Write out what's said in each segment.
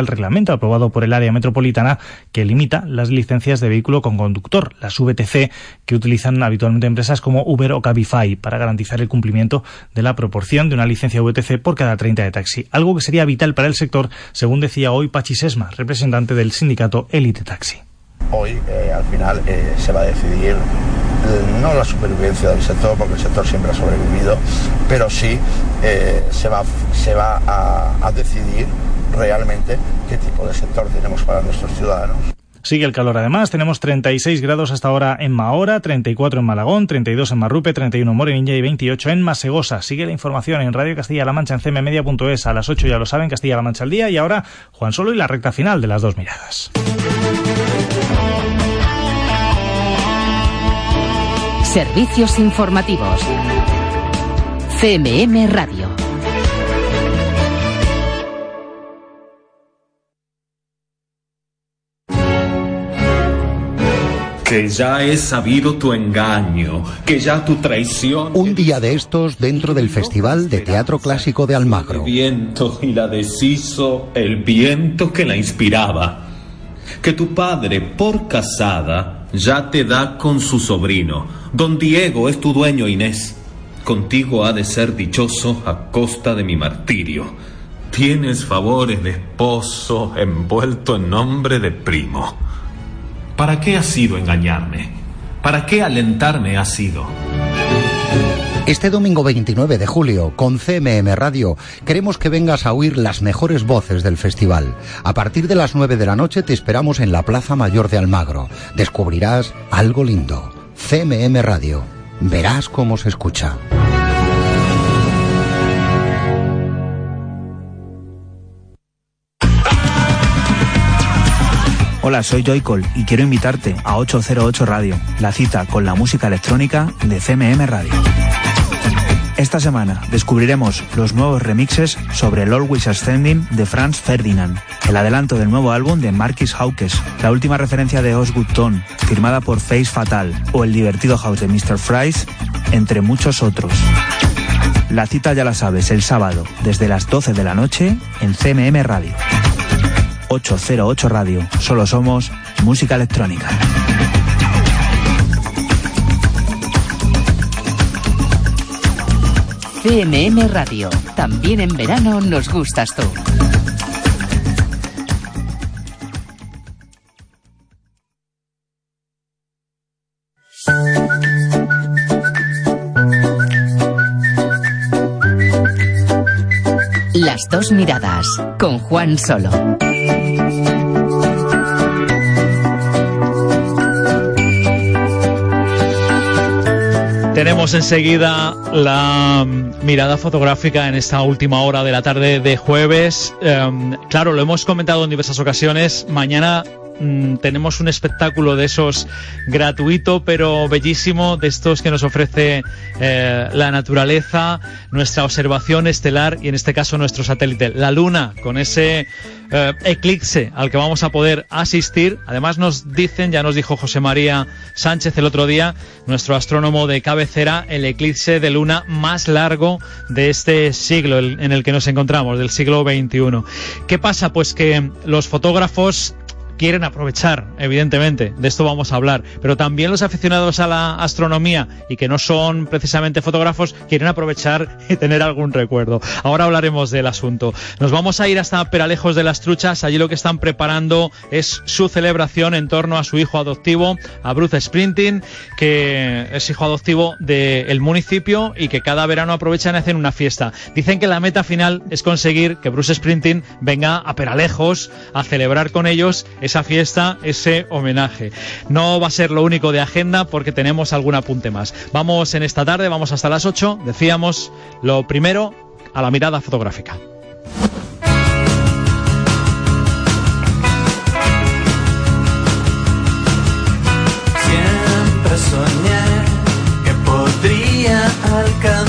el reglamento aprobado por el área metropolitana que limita las licencias de vehículo con conductor, las VTC, que utilizan habitualmente empresas como Uber o Cabify para garantizar el cumplimiento de la proporción de una licencia VTC por cada 30 de taxi, algo que sería vital para el sector, según decía hoy Pachi Sesma, representante del sindicato Elite Taxi. Hoy, eh, al final, eh, se va a decidir eh, no la supervivencia del sector, porque el sector siempre ha sobrevivido, pero sí se va, se va a decidir realmente qué tipo de sector tenemos para nuestros ciudadanos. Sigue el calor además, tenemos 36 grados hasta ahora en Mahora, 34 en Malagón, 32 en Marrupe, 31 en Morenilla y 28 en Masegosa. Sigue la información en Radio Castilla-La Mancha en cmmedia.es a las 8 ya lo saben, Castilla-La Mancha al día y ahora Juan Solo y la recta final de las dos miradas. Servicios informativos. CMM Radio. Que ya he sabido tu engaño, que ya tu traición. Un día de estos dentro del Festival de Teatro Clásico de Almagro. El viento y la deshizo el viento que la inspiraba. Que tu padre, por casada, ya te da con su sobrino. Don Diego es tu dueño, Inés. Contigo ha de ser dichoso a costa de mi martirio. Tienes favores de esposo envuelto en nombre de primo. ¿Para qué ha sido engañarme? ¿Para qué alentarme ha sido? Este domingo 29 de julio, con CMM Radio, queremos que vengas a oír las mejores voces del festival. A partir de las 9 de la noche te esperamos en la Plaza Mayor de Almagro. Descubrirás algo lindo. CMM Radio. Verás cómo se escucha. Hola, soy Joycol y quiero invitarte a 808 Radio, la cita con la música electrónica de CMM Radio. Esta semana descubriremos los nuevos remixes sobre el Always Ascending de Franz Ferdinand, el adelanto del nuevo álbum de Marquis Hawkes, la última referencia de Osgood Tone, firmada por Face Fatal, o el divertido house de Mr. Fries, entre muchos otros. La cita ya la sabes, el sábado, desde las 12 de la noche, en CMM Radio. 808 Radio. Solo somos música electrónica. CMM Radio. También en verano nos gustas tú. Las dos miradas con Juan Solo. Tenemos enseguida la mirada fotográfica en esta última hora de la tarde de jueves. Em, claro, lo hemos comentado en diversas ocasiones. Mañana Mm, tenemos un espectáculo de esos gratuito pero bellísimo, de estos que nos ofrece eh, la naturaleza, nuestra observación estelar y en este caso nuestro satélite, la Luna, con ese eh, eclipse al que vamos a poder asistir. Además nos dicen, ya nos dijo José María Sánchez el otro día, nuestro astrónomo de cabecera, el eclipse de luna más largo de este siglo en el que nos encontramos, del siglo XXI. ¿Qué pasa? Pues que los fotógrafos quieren aprovechar, evidentemente, de esto vamos a hablar, pero también los aficionados a la astronomía y que no son precisamente fotógrafos quieren aprovechar y tener algún recuerdo. Ahora hablaremos del asunto. Nos vamos a ir hasta Peralejos de las Truchas, allí lo que están preparando es su celebración en torno a su hijo adoptivo, a Bruce Sprinting, que es hijo adoptivo del municipio y que cada verano aprovechan y hacen una fiesta. Dicen que la meta final es conseguir que Bruce Sprinting venga a Peralejos a celebrar con ellos esa fiesta, ese homenaje. No va a ser lo único de agenda porque tenemos algún apunte más. Vamos en esta tarde, vamos hasta las 8, decíamos lo primero a la mirada fotográfica. Siempre soñé que podría alcanzar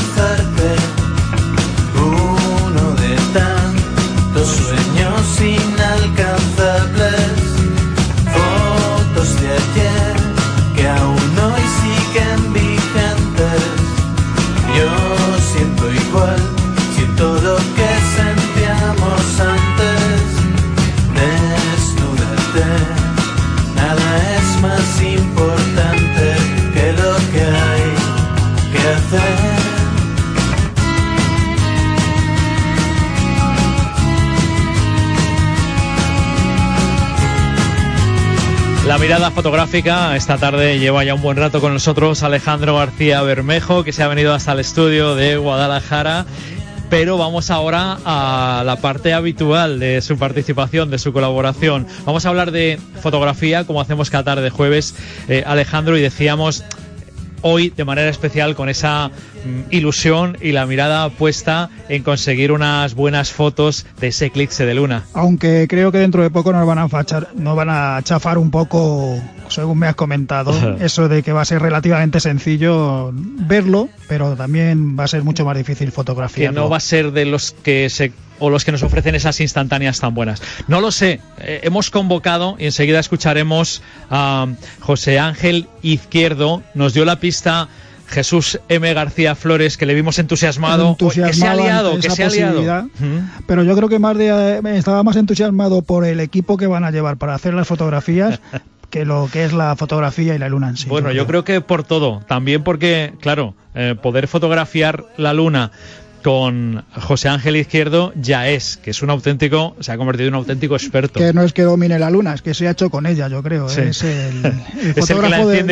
fotográfica esta tarde lleva ya un buen rato con nosotros Alejandro García Bermejo, que se ha venido hasta el estudio de Guadalajara. Pero vamos ahora a la parte habitual de su participación, de su colaboración. Vamos a hablar de fotografía, como hacemos cada tarde de jueves, eh, Alejandro, y decíamos hoy de manera especial con esa ilusión y la mirada puesta en conseguir unas buenas fotos de ese eclipse de luna. Aunque creo que dentro de poco nos van a, fachar, nos van a chafar un poco, según me has comentado, eso de que va a ser relativamente sencillo verlo, pero también va a ser mucho más difícil fotografiarlo. Que no va a ser de los que se o los que nos ofrecen esas instantáneas tan buenas. No lo sé. Eh, hemos convocado y enseguida escucharemos a José Ángel Izquierdo. Nos dio la pista. Jesús M. García Flores, que le vimos entusiasmado, que se ha liado, que se ha liado. Pero yo creo que más de, eh, estaba más entusiasmado por el equipo que van a llevar para hacer las fotografías que lo que es la fotografía y la luna en sí. Bueno, yo creo, que por todo. También porque, claro, eh, poder fotografiar la luna con José Ángel Izquierdo ya es, que es un auténtico, se ha convertido en un auténtico experto. Que no es que domine la luna, es que se ha hecho con ella, yo creo. Es el, fotógrafo de,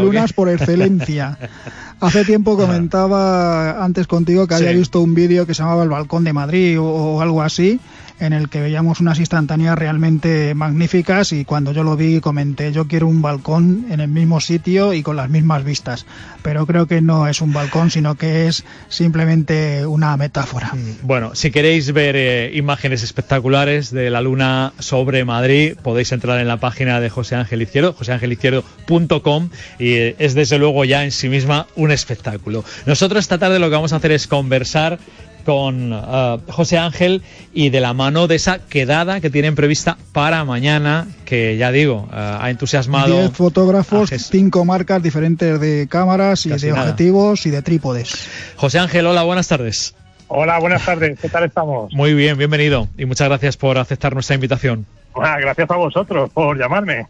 lunas por excelencia. Hace tiempo comentaba antes contigo que había visto un vídeo que se llamaba El Balcón de Madrid o algo así, en el que veíamos unas instantáneas realmente magníficas y cuando yo lo vi comenté yo quiero un balcón en el mismo sitio y con las mismas vistas, pero creo que no es un balcón sino que es simplemente una metáfora. Mm, bueno, si queréis ver eh, imágenes espectaculares de la luna sobre Madrid podéis entrar en la página de José Ángel Izquierdo, joseangelizquierdo.com y eh, es desde luego ya en sí misma un espectáculo. Nosotros esta tarde lo que vamos a hacer es conversar con uh, José Ángel y de la mano de esa quedada que tienen prevista para mañana, que ya digo, uh, ha entusiasmado. Diez fotógrafos, cinco marcas diferentes de cámaras y de objetivos y de trípodes. José Ángel, hola, buenas tardes. Hola, buenas tardes, ¿qué tal estamos? Muy bien, bienvenido y muchas gracias por aceptar nuestra invitación. Ah, gracias a vosotros por llamarme.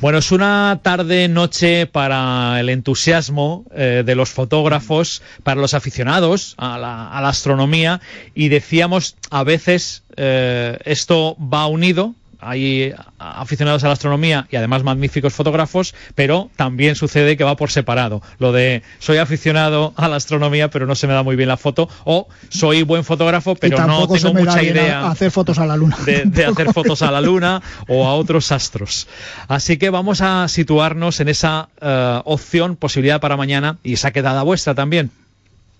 Bueno, es una tarde-noche para el entusiasmo eh, de los fotógrafos, para los aficionados a la, astronomía y decíamos a veces eh, esto va unido hay aficionados a la astronomía y además magníficos fotógrafos, pero también sucede que va por separado. Lo de soy aficionado a la astronomía, pero no se me da muy bien la foto, o soy buen fotógrafo, pero no tengo mucha idea hacer fotos a la luna. De, hacer fotos a la luna o a otros astros. Así que vamos a situarnos en esa eh, opción, posibilidad para mañana y esa quedada vuestra también.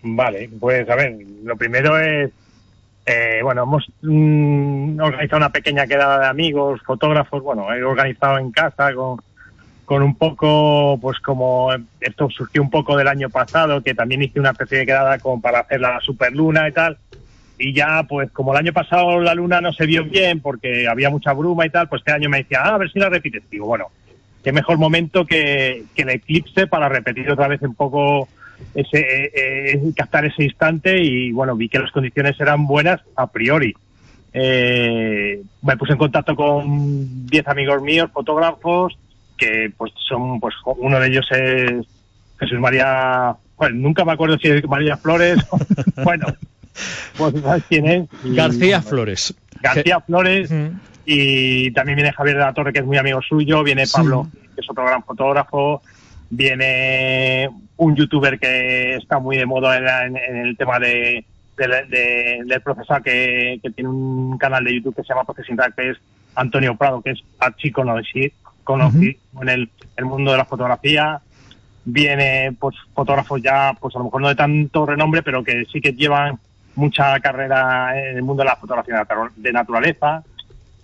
Vale, pues a ver, lo primero es eh, bueno, hemos mm, organizado una pequeña quedada de amigos, fotógrafos, bueno, he organizado en casa con, con un poco, pues como esto surgió un poco del año pasado, que también hice una especie de quedada como para hacer la superluna y tal. Y ya, pues como el año pasado la luna no se vio bien porque había mucha bruma y tal, pues este año me decía, ah, a ver si la repites. Digo, bueno, qué mejor momento que, que el eclipse para repetir otra vez un poco ese, eh, eh, captar ese instante y bueno, vi que las condiciones eran buenas a priori. Eh, me puse en contacto con 10 amigos míos, fotógrafos, que pues son, pues uno de ellos es Jesús María, bueno, nunca me acuerdo si es María Flores, bueno, pues sabes quién es. García Flores. García Flores, y también viene Javier de la Torre, que es muy amigo suyo, viene Pablo, que es otro gran fotógrafo, viene un youtuber que está muy de moda en, el tema de, del profesor que, tiene un canal de YouTube que se llama Processing que es Antonio Prado, que es archiconocido conocido en el, el, mundo de la fotografía. Viene pues fotógrafos ya, pues a lo mejor no de tanto renombre, pero que sí que llevan mucha carrera en el mundo de la fotografía de naturaleza,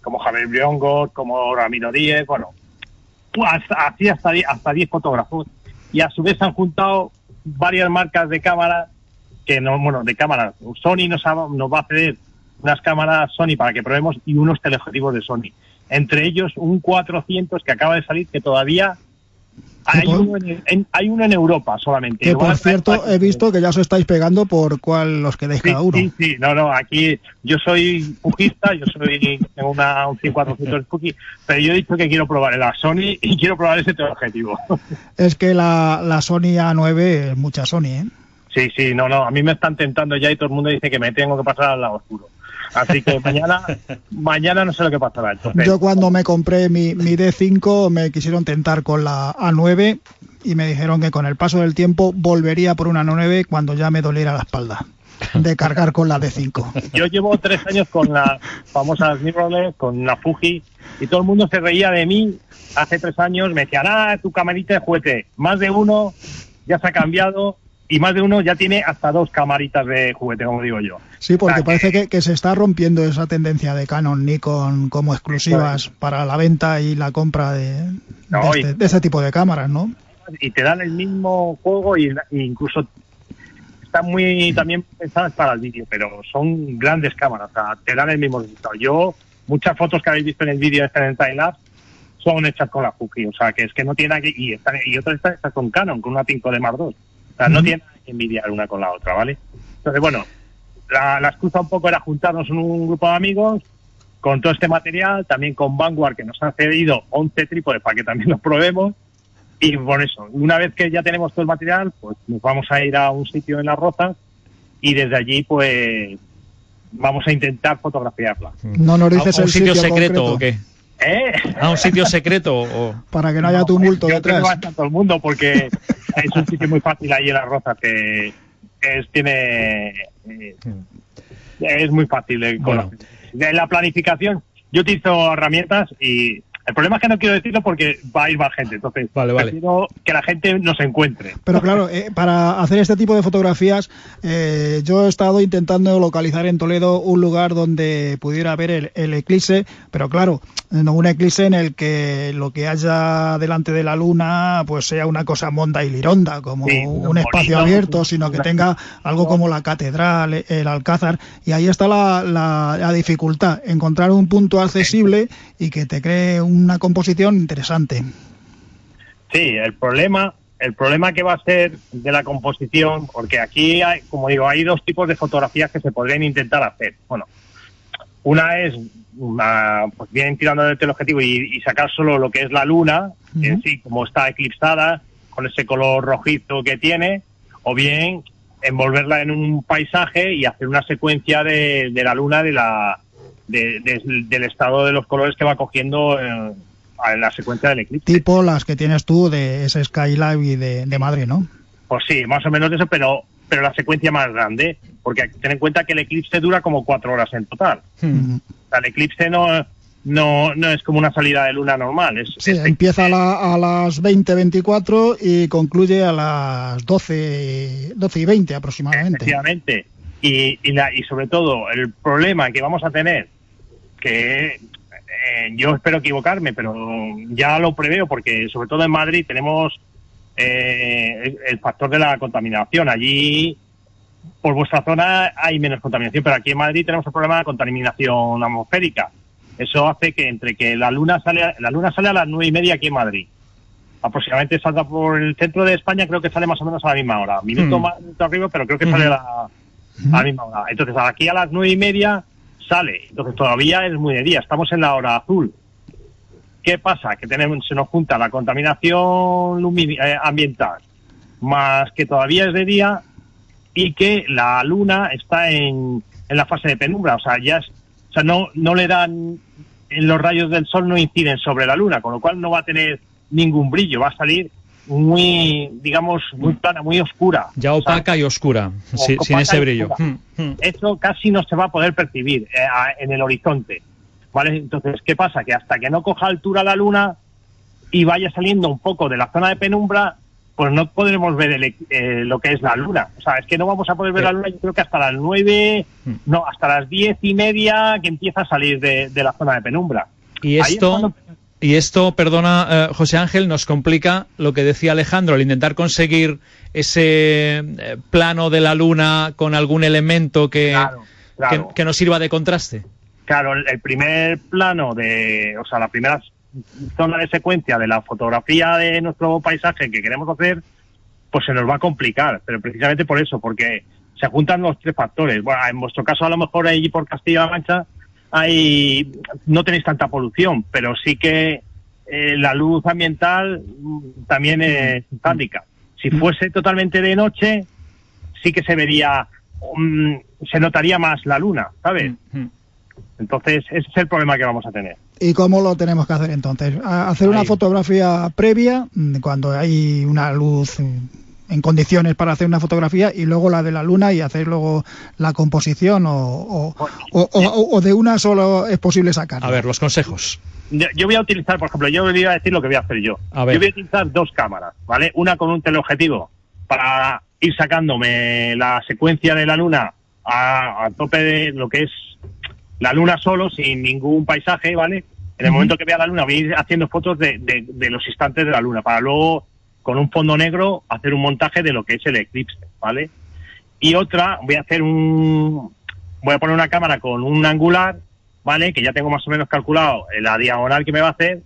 como Javier Briongo, como Ramiro Díez, bueno, así hasta, hasta 10 fotógrafos y a su vez han juntado varias marcas de cámaras que no, bueno, de cámaras. Sony nos, nos va a ceder unas cámaras Sony para que probemos y unos teleobjetivos de Sony. Entre ellos un 400 que acaba de salir que todavía hay uno, en, hay uno en Europa solamente. Que por cierto, he visto que ya os estáis pegando por cuál los quedáis cada uno. Sí, sí, no, no, aquí yo soy pujista, yo soy tengo una, un 5400 Puji, pero yo he dicho que quiero probar la Sony y quiero probar ese objetivo. Es que la, la Sony A9 es mucha Sony, ¿eh? Sí, sí, no, no, a mí me están tentando ya y todo el mundo dice que me tengo que pasar al lado oscuro. Así que mañana, mañana no sé lo que pasará. Yo cuando me compré mi, mi D5 me quisieron tentar con la A9 y me dijeron que con el paso del tiempo volvería por una 9 cuando ya me doliera la espalda de cargar con la D5. Yo llevo tres años con la famosa mirrorless, con la Fuji, y todo el mundo se reía de mí hace tres años, me decían, ah, tu camarita de juguete. Más de uno ya se ha cambiado y más de uno ya tiene hasta dos camaritas de juguete, como digo yo. Sí, porque parece que, se está rompiendo esa tendencia de Canon, Nikon como exclusivas para la venta y la compra de, este, de, este, tipo de cámaras, ¿no? Y te dan el mismo juego y, incluso están muy también pensadas para el vídeo, pero son grandes cámaras, o sea, te dan el mismo resultado. Yo, muchas fotos que habéis visto en el vídeo de este Time Lapse son hechas con la Fuji, o sea, que es que no tiene que... Y, y otras están hechas con Canon, con una 5 de Mark II. O sea, no tiene que envidiar una con la otra, ¿vale? Entonces, bueno, la, la, excusa un poco era juntarnos en un grupo de amigos con todo este material, también con Vanguard, que nos ha cedido 11 trípodes para que también los probemos. Y por eso, una vez que ya tenemos todo el material, pues nos vamos a ir a un sitio en Las Rozas y desde allí, pues vamos a intentar fotografiarla. No nos dices ¿A un sitio, secreto o qué? ¿Eh? ¿A un sitio secreto? O... Para que no haya tumulto detrás. No todo el mundo porque es un sitio muy fácil ahí en la roza que es, tiene eh, es muy fácil de, de la planificación yo utilizo herramientas y el problema es que no quiero decirlo porque va a ir más gente, entonces vale, vale. que la gente nos encuentre. Pero claro, eh, para hacer este tipo de fotografías, eh, yo he estado intentando localizar en Toledo un lugar donde pudiera ver el, eclipse, pero claro, no un eclipse en el que lo que haya delante de la luna pues sea una cosa monda y lironda, como un espacio abierto, sino que tenga algo como la catedral, el alcázar, y ahí está la, la dificultad, encontrar un punto accesible y que te cree un una composición interesante. Sí, el problema, el problema que va a ser de la composición, porque aquí hay, como digo, hay dos tipos de fotografías que se podrían intentar hacer. Bueno, una es pues bien tirando del teleobjetivo y, y sacar solo lo que es la luna, en sí, como está eclipsada, con ese color rojizo que tiene, o bien envolverla en un paisaje y hacer una secuencia de, de la luna de la del estado de los colores que va cogiendo en, la secuencia del eclipse. Tipo las que tienes tú de ese Skylab de, de Madrid, ¿no? Pues sí, más o menos eso, pero pero la secuencia más grande, porque ten en cuenta que el eclipse dura como cuatro horas en total. Hmm. el eclipse no, no, no es como una salida de luna normal. Es, sí, empieza a, a las 20.24 y concluye a las 12, 12 y 20 aproximadamente. Efectivamente. Y, y, la, y sobre todo, el problema que vamos a tener que eh, yo espero equivocarme, pero ya lo preveo porque sobre todo en Madrid tenemos eh, el, factor de la contaminación. Allí, por vuestra zona, hay menos contaminación, pero aquí en Madrid tenemos el problema de contaminación atmosférica. Eso hace que entre que la luna sale, la luna sale a las nueve y media aquí en Madrid. Aproximadamente salta por el centro de España, creo que sale más o menos a la misma hora. Minuto hmm. más, arriba, pero creo que sale a la, a la misma hora. Entonces, aquí a las nueve y media sale. Entonces todavía es muy de día, estamos en la hora azul. ¿Qué pasa? Que tenemos, se nos junta la contaminación eh, ambiental, más que todavía es de día y que la luna está en, en la fase de penumbra, o sea, ya o sea, no, no le dan, los rayos del sol no inciden sobre la luna, con lo cual no va a tener ningún brillo, va a salir muy, digamos, muy plana, muy oscura. Ya opaca y oscura, sin ese brillo. Hmm, hmm. Eso casi no se va a poder percibir eh, en el horizonte. ¿Vale? Entonces, ¿qué pasa? Que hasta que no coja altura la luna y vaya saliendo un poco de la zona de penumbra, pues no podremos ver eh, lo que es la luna. O sea, es que no vamos a poder ver la luna, yo creo que hasta las nueve, no, hasta las diez y media que empieza a salir de, la zona de penumbra. Y esto, y esto, perdona, eh, José Ángel, nos complica lo que decía Alejandro, al intentar conseguir ese eh, plano de la luna con algún elemento que, que, nos sirva de contraste. Claro, el, primer plano de, o sea, la primera zona de secuencia de la fotografía de nuestro paisaje que queremos hacer, pues se nos va a complicar, pero precisamente por eso, porque se juntan los tres factores. Bueno, en vuestro caso a lo mejor ahí por Castilla-La Mancha hay, no tenéis tanta polución, pero sí que eh, la luz ambiental mm, también es handicap. Si fuese totalmente de noche, sí que se vería mm, se notaría más la luna, ¿sabes? Entonces, ese es el problema que vamos a tener. ¿Y cómo lo tenemos que hacer entonces? Hacer una fotografía previa mm, cuando hay una luz en condiciones para hacer una fotografía y luego la de la luna y hacer luego la composición o, o, de una solo es posible sacar. A ver, los consejos. Yo voy a utilizar, por ejemplo, yo voy a decir lo que voy a hacer yo. Yo voy a utilizar dos cámaras, ¿vale? Una con un teleobjetivo para ir sacándome la secuencia de la luna a, tope de lo que es la luna solo, sin ningún paisaje, ¿vale? En el momento que vea la luna voy a ir haciendo fotos de, de los instantes de la luna para luego con un fondo negro hacer un montaje de lo que es el eclipse, ¿vale? Y otra, voy a hacer un, voy a poner una cámara con un angular, ¿vale? Que ya tengo más o menos calculado la diagonal que me va a hacer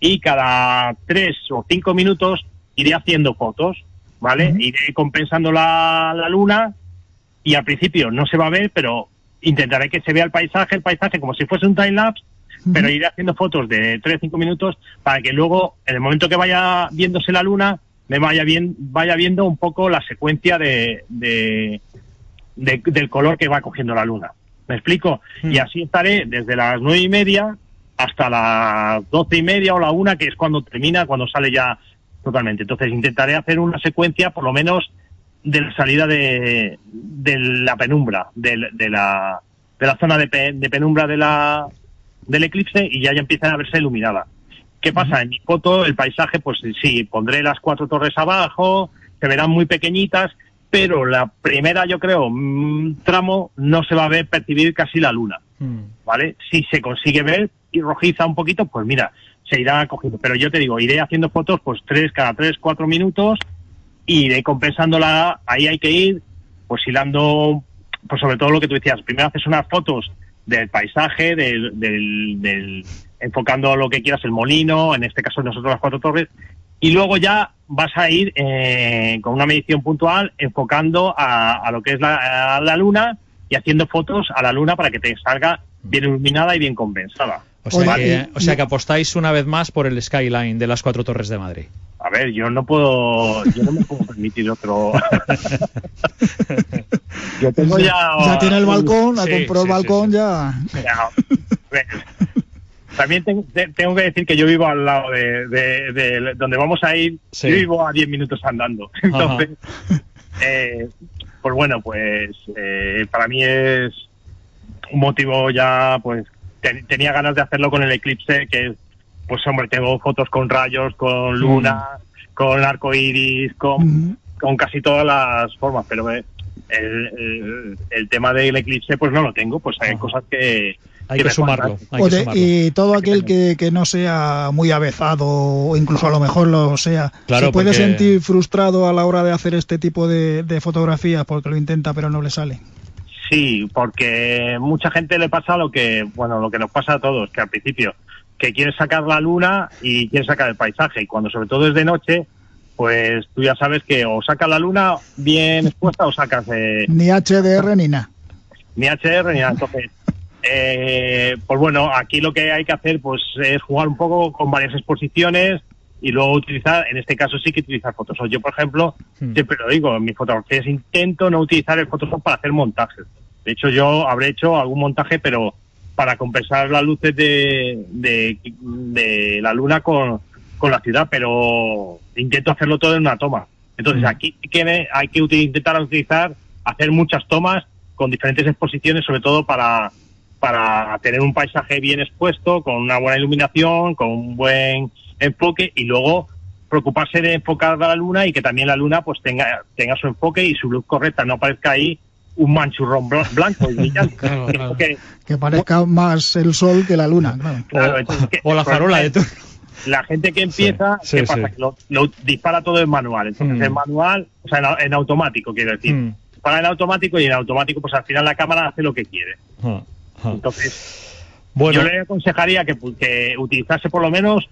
y cada tres o cinco minutos iré haciendo fotos, ¿vale? Iré compensando la, la luna y al principio no se va a ver, pero intentaré que se vea el paisaje, el paisaje como si fuese un time lapse pero iré haciendo fotos de 3 o 5 minutos para que luego, en el momento que vaya viéndose la luna, me vaya, bien, vaya viendo un poco la secuencia de, de, del color que va cogiendo la luna. ¿Me explico? Y mm. así estaré desde las nueve y media hasta las doce y media o la una, que es cuando termina, cuando sale ya totalmente. Entonces intentaré hacer una secuencia, por lo menos, de la salida de, de la penumbra, de, de, la, de la zona de, de penumbra de la, del eclipse y ya, ya empiezan a verse iluminada. ¿Qué pasa? En mi foto, el paisaje, pues sí, pondré las cuatro torres abajo, se verán muy pequeñitas, pero la primera, yo creo, mm, tramo no se va a ver percibir casi la luna, mm. ¿vale? Si se consigue ver y rojiza un poquito, pues mira, se irá cogiendo. Pero yo te digo, iré haciendo fotos, pues tres, cada tres, cuatro minutos, y iré compensándola, ahí hay que ir, pues hilando, pues sobre todo lo que tú decías, primero haces unas fotos del paisaje, del, del, enfocando lo que quieras, el molino, en este caso nosotros las cuatro torres, y luego ya vas a ir eh, con una medición puntual enfocando a, lo que es la, la, luna y haciendo fotos a la luna para que te salga bien iluminada y bien compensada. O sea, que, o sea que apostáis una vez más por el skyline de las cuatro torres de Madrid. A ver, yo no puedo, yo no me puedo permitir otro. yo tengo ya. Ya tiene el balcón, ha comprado el balcón ya. También tengo, que decir que yo vivo al lado de, donde vamos a ir. Yo vivo a 10 minutos andando. Entonces, eh, pues bueno, pues eh, para mí es un motivo ya, pues tenía ganas de hacerlo con el eclipse, que pues hombre, tengo fotos con rayos, con mm. luna, con arco iris, con, con casi todas las formas, pero eh, el, el, tema del eclipse pues no lo tengo, pues hay cosas que... Hay que, sumarlo, Y todo aquel que, que, no sea muy avezado o incluso a lo mejor lo sea, se puede sentir frustrado a la hora de hacer este tipo de, de fotografías porque lo intenta pero no le sale. Sí, porque mucha gente le pasa lo que, bueno, lo que nos pasa a todos, que al principio que quieres sacar la luna y quieres sacar el paisaje. Y cuando sobre todo es de noche, pues tú ya sabes que o sacas la luna bien expuesta o sacas... Eh, ni HDR ni nada. Ni HDR ni nada. Entonces, eh, pues bueno, aquí lo que hay que hacer pues es jugar un poco con varias exposiciones y luego utilizar, en este caso sí que utilizar Photoshop. Yo, por ejemplo, hmm. siempre lo digo, en mis fotografías intento no utilizar el Photoshop para hacer montajes. De hecho, yo habré hecho algún montaje, pero para compensar las luces de, de, la luna con, con, la ciudad, pero intento hacerlo todo en una toma. Entonces mm. aquí hay que intentar utilizar, hacer muchas tomas con diferentes exposiciones, sobre todo para, para tener un paisaje bien expuesto, con una buena iluminación, con un buen enfoque y luego preocuparse de enfocar a la luna y que también la luna pues tenga, tenga su enfoque y su luz correcta, no aparezca ahí un manchurrón blanco y Que, parezca más el sol que la luna. o, la farola de La gente que empieza, ¿qué pasa? Que lo, dispara todo en manual. Entonces, mm. en manual, o sea, en, automático, quiero decir. Mm. Para en automático y en automático, pues al final la cámara hace lo que quiere. Ah, ah. Entonces, yo le aconsejaría que, que utilizase por lo menos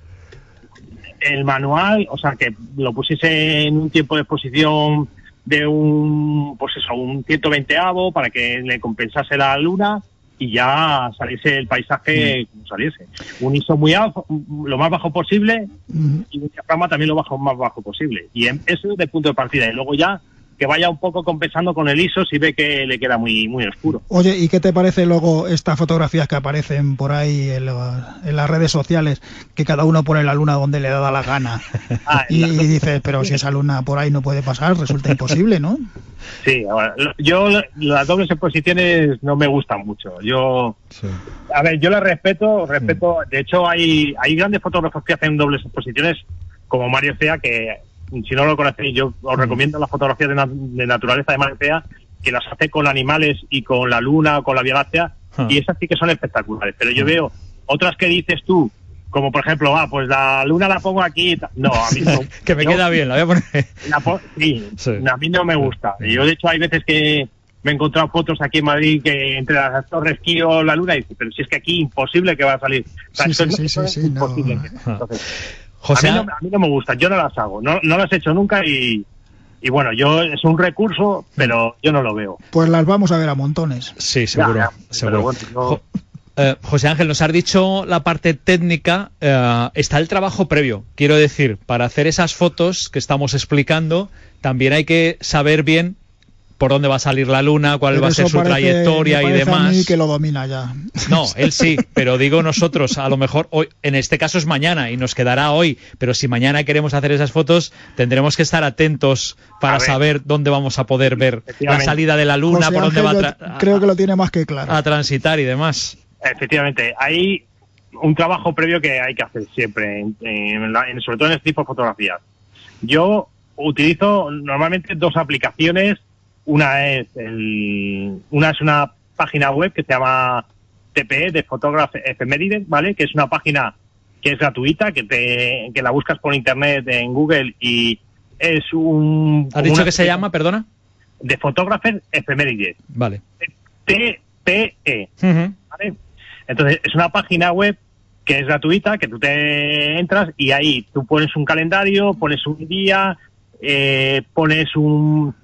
el manual, o sea, que lo pusiese en un tiempo de exposición de un, pues eso, un 120 avo para que le compensase la luna y ya saliese el paisaje mm. como saliese. Un ISO muy bajo, lo más bajo posible mm. y un diafragma también lo bajo, más bajo posible. Y eso es de punto de partida. Y luego ya que vaya un poco compensando con el ISO si ve que le queda muy, muy oscuro. Oye, ¿y qué te parece luego estas fotografías que aparecen por ahí en, las redes sociales, que cada uno pone la luna donde le da la gana? Ah, y, dices, pero si esa luna por ahí no puede pasar, resulta imposible, ¿no? Sí, yo las dobles exposiciones no me gustan mucho. Yo, a ver, yo las respeto, respeto. De hecho, hay, hay grandes fotógrafos que hacen dobles exposiciones, como Mario Cea, que si no lo conocéis, yo os recomiendo las fotografías de, naturaleza de Mario Cea, que las hace con animales y con la luna o con la Vía Láctea, ah. y esas sí que son espectaculares. Pero yo mm. veo otras que dices tú, como por ejemplo, ah, pues la luna la pongo aquí. No, a mí no. que me queda bien, la voy a poner. sí, a mí no me gusta. Yo, de hecho, hay veces que me he encontrado fotos aquí en Madrid que entre las torres Kio la luna y dice, pero si es que aquí imposible que va a salir. sí, sí, sí, sí, imposible. José, a, mí no, me gusta, yo no las hago, no, no las he hecho nunca y, y bueno, yo es un recurso, pero yo no lo veo. Pues las vamos a ver a montones. Sí, seguro. seguro. Eh, José Ángel, nos has dicho la parte técnica, eh, está el trabajo previo. Quiero decir, para hacer esas fotos que estamos explicando, también hay que saber bien por dónde va a salir la luna, cuál va a ser su trayectoria y demás. A mí que lo domina ya. No, él sí, pero digo nosotros, a lo mejor hoy, en este caso es mañana y nos quedará hoy, pero si mañana queremos hacer esas fotos, tendremos que estar atentos para saber dónde vamos a poder ver la salida de la luna, por dónde va a Creo que lo tiene más que claro. A transitar y demás. Efectivamente, hay un trabajo previo que hay que hacer siempre, sobre todo en este tipo de fotografías. Yo utilizo normalmente dos aplicaciones. Una es el, una es una página web que se llama TPE de Photograph Ephemeride, ¿vale? Que es una página que es gratuita, que te que la buscas por internet en Google y es un. ¿Has dicho que se llama, perdona? De Photographer Ephemeride. Vale. TPE. ¿Vale? Entonces, es una página web que es gratuita, que tú te entras y ahí tú pones un calendario, pones un día, eh, pones un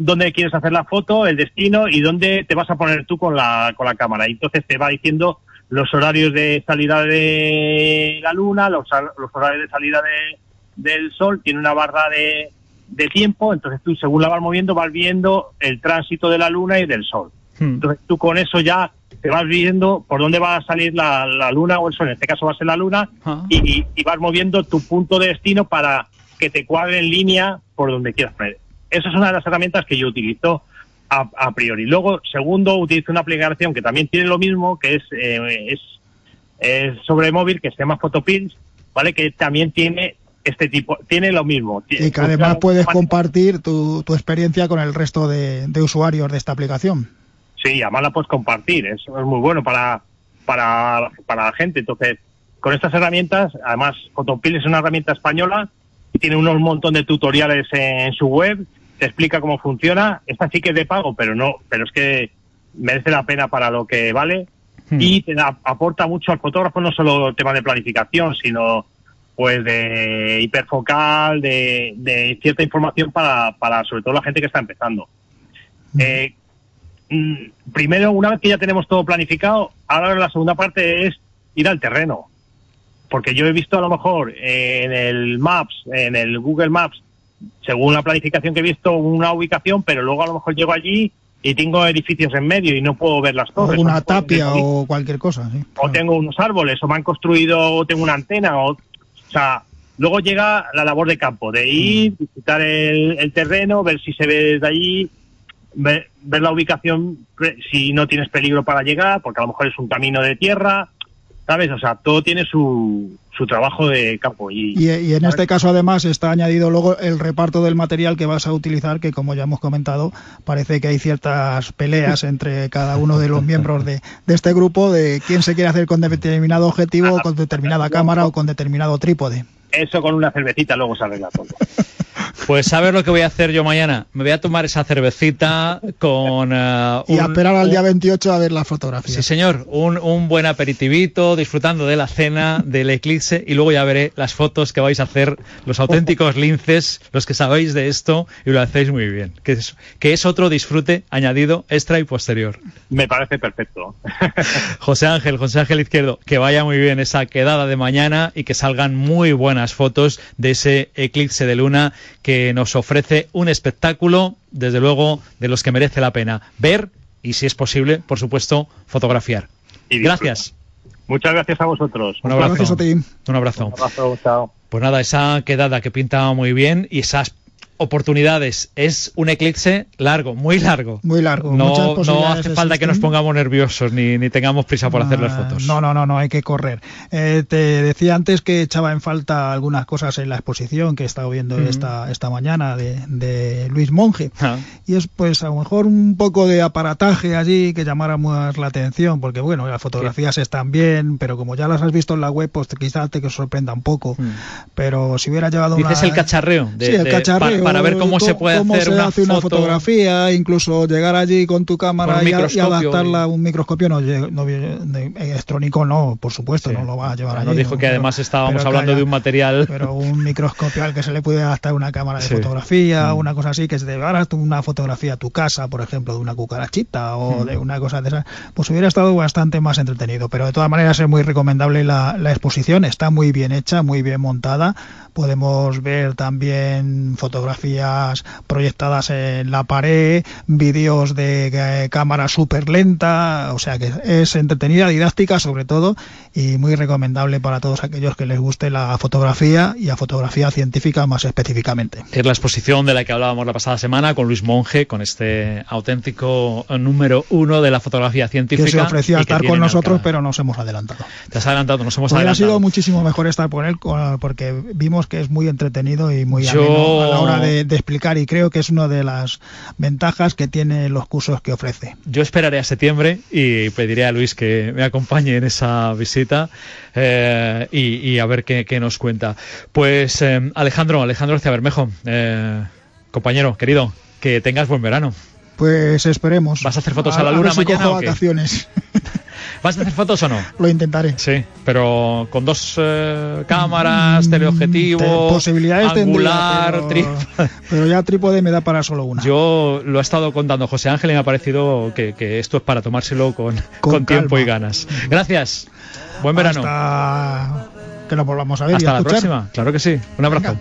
dónde quieres hacer la foto, el destino y dónde te vas a poner tú con la, con la cámara. Y entonces te va diciendo los horarios de salida de la luna, los, los horarios de salida de, del sol, tiene una barra de, de tiempo, entonces tú según la vas moviendo vas viendo el tránsito de la luna y del sol. Hmm. Entonces tú con eso ya te vas viendo por dónde va a salir la, luna o el sol, en este caso va a ser la luna, ah. y, vas moviendo tu punto de destino para que te cuadre en línea por donde quieras poner. Esa es una de las herramientas que yo utilizo a, priori. Luego, segundo, utilizo una aplicación que también tiene lo mismo, que es, eh, es, sobre móvil, que se llama Photopills, ¿vale? Que también tiene este tipo, tiene lo mismo. Y que además puedes compartir tu, tu experiencia con el resto de usuarios de esta aplicación. Sí, además la puedes compartir, eso es muy bueno para, para, para la gente. Entonces, con estas herramientas, además, Photopil es una herramienta española y tiene un montón de tutoriales en su web, te explica cómo funciona. Esta sí que es de pago, pero no, pero es que merece la pena para lo que vale hmm. y te aporta mucho al fotógrafo, no solo el tema de planificación, sino pues de hiperfocal, de, de cierta información para, para sobre todo la gente que está empezando. Hmm. Eh, Mm, primero, una vez que ya tenemos todo planificado, ahora la segunda parte es ir al terreno. Porque yo he visto a lo mejor en el Maps, en el Google Maps, según la planificación que he visto, una ubicación, pero luego a lo mejor llego allí y tengo edificios en medio y no puedo ver las torres. O una tapia o cualquier cosa. O tengo unos árboles, o me han construido, o tengo una antena, o, o sea, luego llega la labor de campo, de ir, mm. visitar el, el terreno, ver si se ve desde allí, ver, la ubicación si no tienes peligro para llegar, porque a lo mejor es un camino de tierra, ¿sabes? O sea, todo tiene su, su trabajo de campo. Y, y, en este caso, además, está añadido luego el reparto del material que vas a utilizar, que como ya hemos comentado, parece que hay ciertas peleas entre cada uno de los miembros de, de este grupo de quién se quiere hacer con determinado objetivo, con determinada cámara o con determinado trípode. Eso con una cervecita luego se arregla todo. Pues ¿sabes lo que voy a hacer yo mañana? Me voy a tomar esa cervecita con... Uh, y a esperar al día 28 a ver la fotografía. Sí, señor. Un, un, buen aperitivito, disfrutando de la cena, del eclipse, y luego ya veré las fotos que vais a hacer los auténticos linces, los que sabéis de esto, y lo hacéis muy bien. Que es, que es otro disfrute añadido, extra y posterior. Me parece perfecto. José Ángel, José Ángel Izquierdo, que vaya muy bien esa quedada de mañana y que salgan muy buenas fotos de ese eclipse de luna que nos ofrece un espectáculo, desde luego, de los que merece la pena ver y, si es posible, por supuesto, fotografiar. gracias. Muchas gracias a vosotros. Un abrazo. Gracias a ti. Un abrazo. Un abrazo, chao. Pues nada, esa quedada que pinta muy bien y esas oportunidades. Es un eclipse largo, muy largo. Muy largo. No, no hace falta que nos pongamos nerviosos ni, ni tengamos prisa por hacer las fotos. No, no, no, no, hay que correr. Eh, te decía antes que echaba en falta algunas cosas en la exposición que he estado viendo esta, esta mañana de, de Luis Monge. Ah. Y es pues a lo mejor un poco de aparataje allí que llamara más la atención, porque bueno, las fotografías están bien, pero como ya las has visto en la web, pues quizás te sorprenda un poco. Mm. Pero si hubiera llevado Dices el cacharreo. De, sí, el cacharreo para ver cómo se puede hacer, una, fotografía, incluso llegar allí con tu cámara y, adaptarla a un microscopio no, no electrónico no, por supuesto, no lo va a llevar allí. Nos dijo que además estábamos hablando de un material. Pero un microscopio al que se le puede adaptar una cámara de fotografía, mm. una cosa así, que se te llevara una fotografía a tu casa, por ejemplo, de una cucarachita o mm. de una cosa de esa, pues hubiera estado bastante más entretenido. Pero de todas maneras es muy recomendable la, la exposición, está muy bien hecha, muy bien montada. Podemos ver también fotografías proyectadas en la pared, vídeos de eh, cámara súper lenta, o sea que es entretenida, didáctica sobre todo y muy recomendable para todos aquellos que les guste la fotografía y la fotografía científica más específicamente. Es la exposición de la que hablábamos la pasada semana con Luis Monge, con este auténtico número uno de la fotografía científica. Que se ofrecía estar con nosotros, pero nos hemos adelantado. Te has adelantado, nos hemos adelantado. Ha sido muchísimo mejor estar con él porque vimos que es muy entretenido y muy Yo... a la hora de de, explicar y creo que es una de las ventajas que tiene los cursos que ofrece. Yo esperaré a septiembre y pediré a Luis que me acompañe en esa visita eh, y, a ver qué, nos cuenta. Pues eh, Alejandro, Alejandro Bermejo, eh, compañero, querido, que tengas buen verano. Pues esperemos. ¿Vas a hacer fotos a, la luna mañana vacaciones. ¿Vas a hacer fotos o no? Lo intentaré. Sí, pero con dos eh, cámaras, mm, teleobjetivo, posibilidades angular, tendría, pero, ya trípode me da para solo una. Yo lo he estado contando José Ángel y me ha parecido que, esto es para tomárselo con, con, tiempo y ganas. Gracias. Buen verano. Hasta que nos volvamos a ver. Hasta la próxima. Claro que sí. Un abrazo.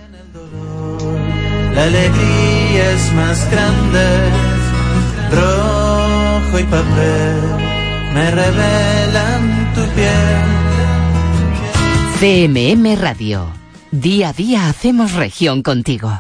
La alegría es más grande, rojo y papel me revelan tu piel. CMM Radio. Día a día hacemos región contigo.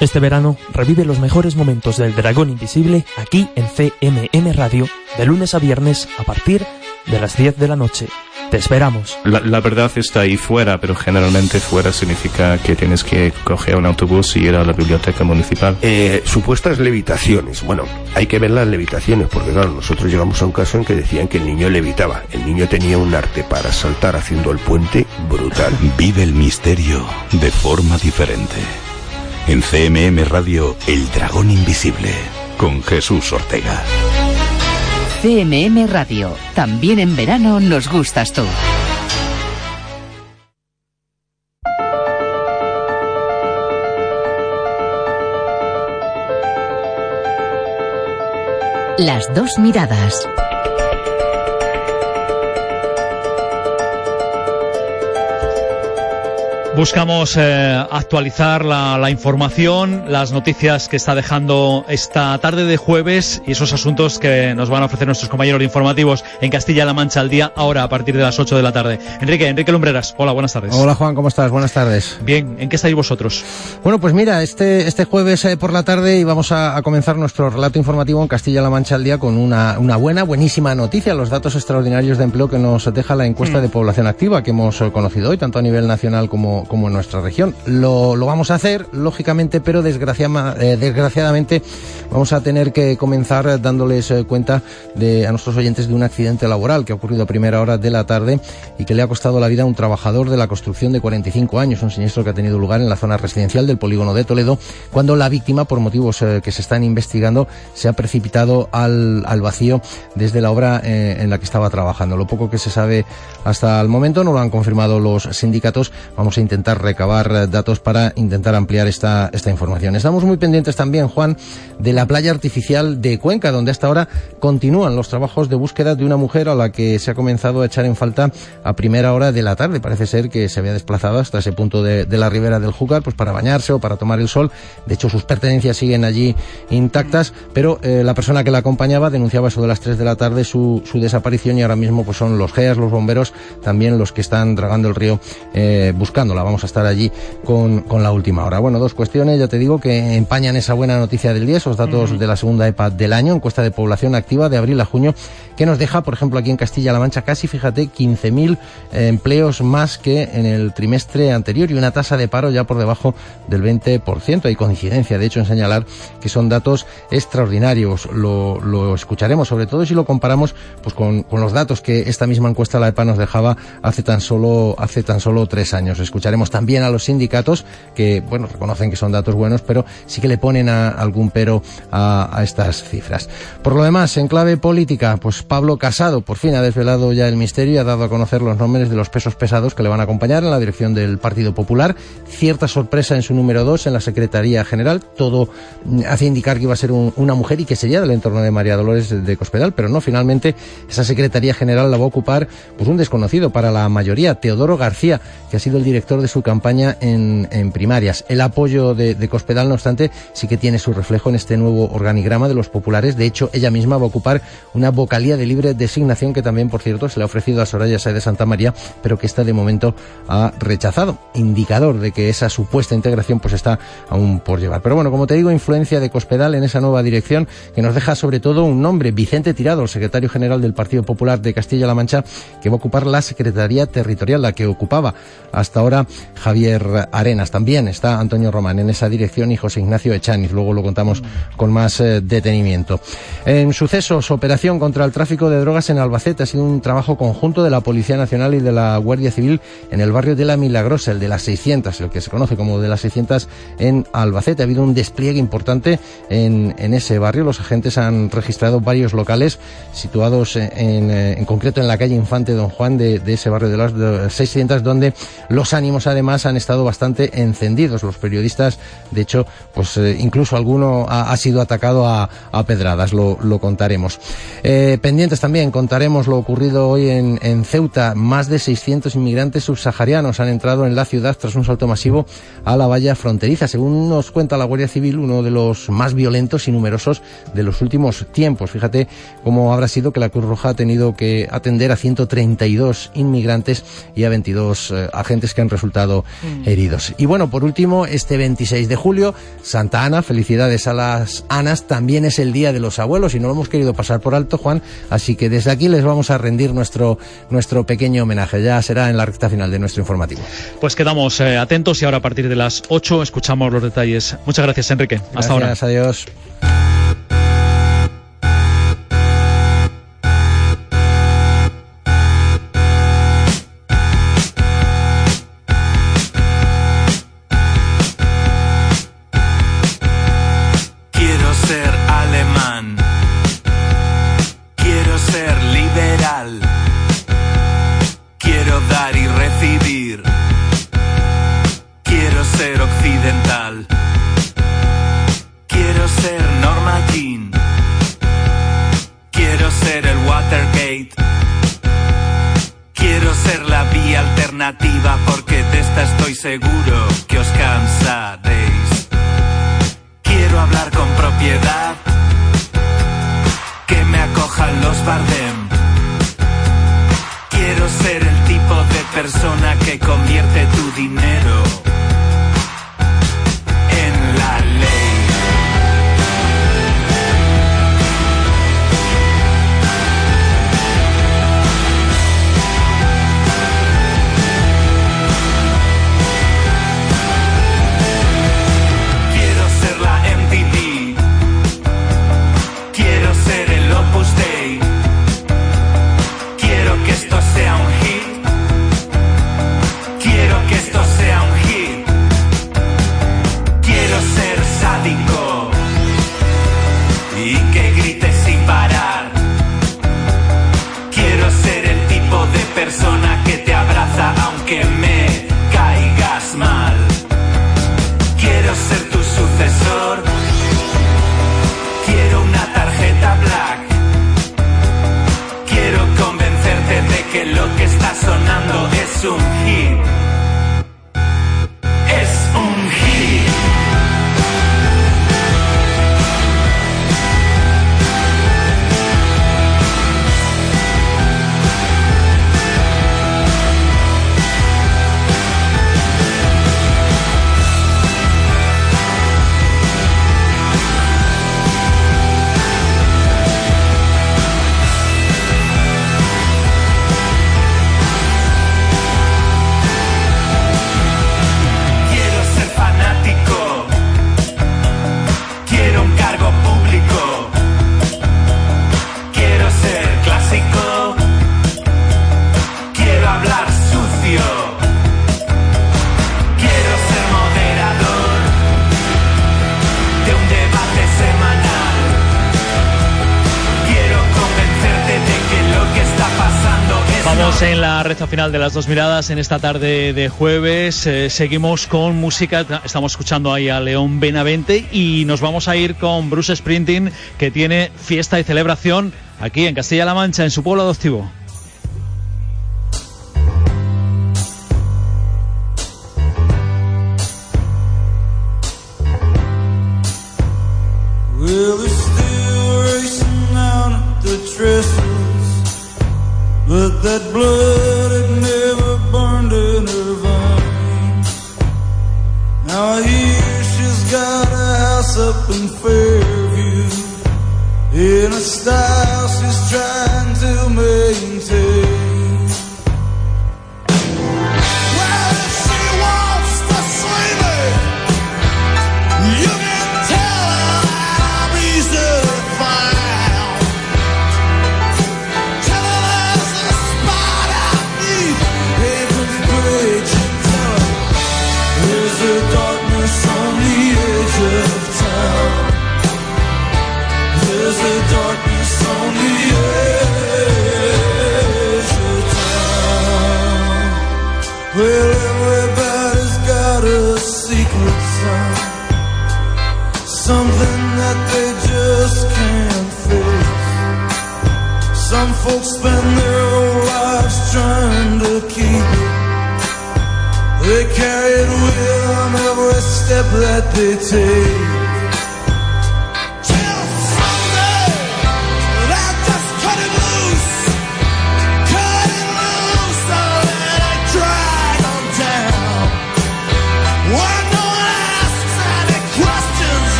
Este verano revive los mejores momentos del Dragón Invisible aquí en CMM Radio, de lunes a viernes a partir de las 10 de la noche. Te esperamos. La, verdad está ahí fuera, pero generalmente fuera significa que tienes que coger un autobús y ir a la biblioteca municipal. Eh, supuestas levitaciones. Bueno, hay que ver las levitaciones, porque claro, nosotros llegamos a un caso en que decían que el niño levitaba. El niño tenía un arte para saltar haciendo el puente brutal. Vive el misterio de forma diferente. En CMM Radio, El Dragón Invisible, con Jesús Ortega. CMM Radio. También en verano nos gustas tú. Las dos miradas. Buscamos eh, actualizar la, información, las noticias que está dejando esta tarde de jueves y esos asuntos que nos van a ofrecer nuestros compañeros informativos en Castilla-La Mancha al día, ahora a partir de las 8 de la tarde. Enrique, Enrique Lumbreras, hola, buenas tardes. Hola Juan, ¿cómo estás? Buenas tardes. Bien, ¿en qué estáis vosotros? Bueno, pues mira, este, este jueves eh, por la tarde íbamos a, a, comenzar nuestro relato informativo en Castilla-La Mancha al día con una, una buena, buenísima noticia, los datos extraordinarios de empleo que nos deja la encuesta mm. de población activa que hemos eh, conocido hoy, tanto a nivel nacional como como en nuestra región. Lo, lo vamos a hacer, lógicamente, pero eh, desgraciadamente vamos a tener que comenzar dándoles eh, cuenta de, a nuestros oyentes de un accidente laboral que ha ocurrido a primera hora de la tarde y que le ha costado la vida a un trabajador de la construcción de 45 años, un siniestro que ha tenido lugar en la zona residencial del polígono de Toledo, cuando la víctima, por motivos eh, que se están investigando, se ha precipitado al, al vacío desde la obra en la que estaba trabajando. Lo poco que se sabe hasta el momento no lo han confirmado los sindicatos. Vamos a intentar intentar recabar datos para intentar ampliar esta, esta información. Estamos muy pendientes también, Juan, de la playa artificial de Cuenca, donde hasta ahora continúan los trabajos de búsqueda de una mujer a la que se ha comenzado a echar en falta a primera hora de la tarde. Parece ser que se había desplazado hasta ese punto de, la ribera del Júcar, pues para bañarse o para tomar el sol. De hecho, sus pertenencias siguen allí intactas, pero eh, la persona que la acompañaba denunciaba eso de las 3 de la tarde su, su desaparición y ahora mismo pues son los GEAS, los bomberos, también los que están dragando el río eh, buscándola. Vamos a estar allí con, con, la última hora. Bueno, dos cuestiones, ya te digo, que empañan esa buena noticia del día, esos datos de la segunda EPA del año, encuesta de población activa de abril a junio, que nos deja, por ejemplo, aquí en Castilla-La Mancha, casi, fíjate, 15.000 eh, empleos más que en el trimestre anterior y una tasa de paro ya por debajo del 20%. Hay coincidencia, de hecho, en señalar que son datos extraordinarios. Lo, lo escucharemos, sobre todo si lo comparamos pues, con, con, los datos que esta misma encuesta, la EPA, nos dejaba hace tan solo, hace tan solo tres años. También a los sindicatos que, bueno, reconocen que son datos buenos, pero sí que le ponen algún pero a, estas cifras. Por lo demás, en clave política, pues Pablo Casado por fin ha desvelado ya el misterio y ha dado a conocer los nombres de los pesos pesados que le van a acompañar en la dirección del Partido Popular. Cierta sorpresa en su número dos en la Secretaría General. Todo mm, hace indicar que iba a ser una mujer y que sería del entorno de María Dolores de Cospedal, pero no, finalmente esa Secretaría General la va a ocupar pues un desconocido para la mayoría, Teodoro García, que ha sido el director de su campaña en, primarias. El apoyo de, Cospedal, no obstante, sí que tiene su reflejo en este nuevo organigrama de los populares. De hecho, ella misma va a ocupar una vocalía de libre designación que también, por cierto, se le ha ofrecido a Soraya Sáez de Santa María, pero que esta de momento ha rechazado. Indicador de que esa supuesta integración pues está aún por llevar. Pero bueno, como te digo, influencia de Cospedal en esa nueva dirección que nos deja sobre todo un nombre, Vicente Tirado, el secretario general del Partido Popular de Castilla-La Mancha, que va a ocupar la Secretaría Territorial, la que ocupaba hasta ahora Javier Arenas. También está Antonio Román en esa dirección y José Ignacio Echaniz. Luego lo contamos con más eh, detenimiento. En sucesos, operación contra el tráfico de drogas en Albacete ha sido un trabajo conjunto de la Policía Nacional y de la Guardia Civil en el barrio de La Milagrosa, el de las 600, el que se conoce como de las 600 en Albacete. Ha habido un despliegue importante en, ese barrio. Los agentes han registrado varios locales situados en, en, concreto en la calle Infante Don Juan de, de ese barrio de las 600, donde los ánimos además han estado bastante encendidos. Los periodistas, de hecho, pues eh, incluso alguno ha, sido atacado a, pedradas, lo, contaremos. Eh, pendientes también, contaremos lo ocurrido hoy en, en, Ceuta. Más de 600 inmigrantes subsaharianos han entrado en la ciudad tras un salto masivo a la valla fronteriza. Según nos cuenta la Guardia Civil, uno de los más violentos y numerosos de los últimos tiempos. Fíjate cómo habrá sido que la Cruz Roja ha tenido que atender a 132 inmigrantes y a 22 eh, agentes que han resultado mm. heridos. Y bueno, por último, este 26 de julio, Santa Ana, felicidades a las Anas, también es el Día de los Abuelos y no lo hemos querido pasar por alto, Juan, así que desde aquí les vamos a rendir nuestro, nuestro pequeño homenaje. Ya será en la recta final de nuestro informativo. Pues quedamos eh, atentos y ahora a partir de las 8 escuchamos los detalles. Muchas gracias, Enrique. Hasta ahora. Adiós. Final de las dos miradas en esta tarde de jueves. Eh, seguimos con música. Estamos escuchando ahí a León Benavente y nos vamos a ir con Bruce Sprinting, que tiene fiesta y celebración aquí en Castilla-La Mancha, en su pueblo adoptivo.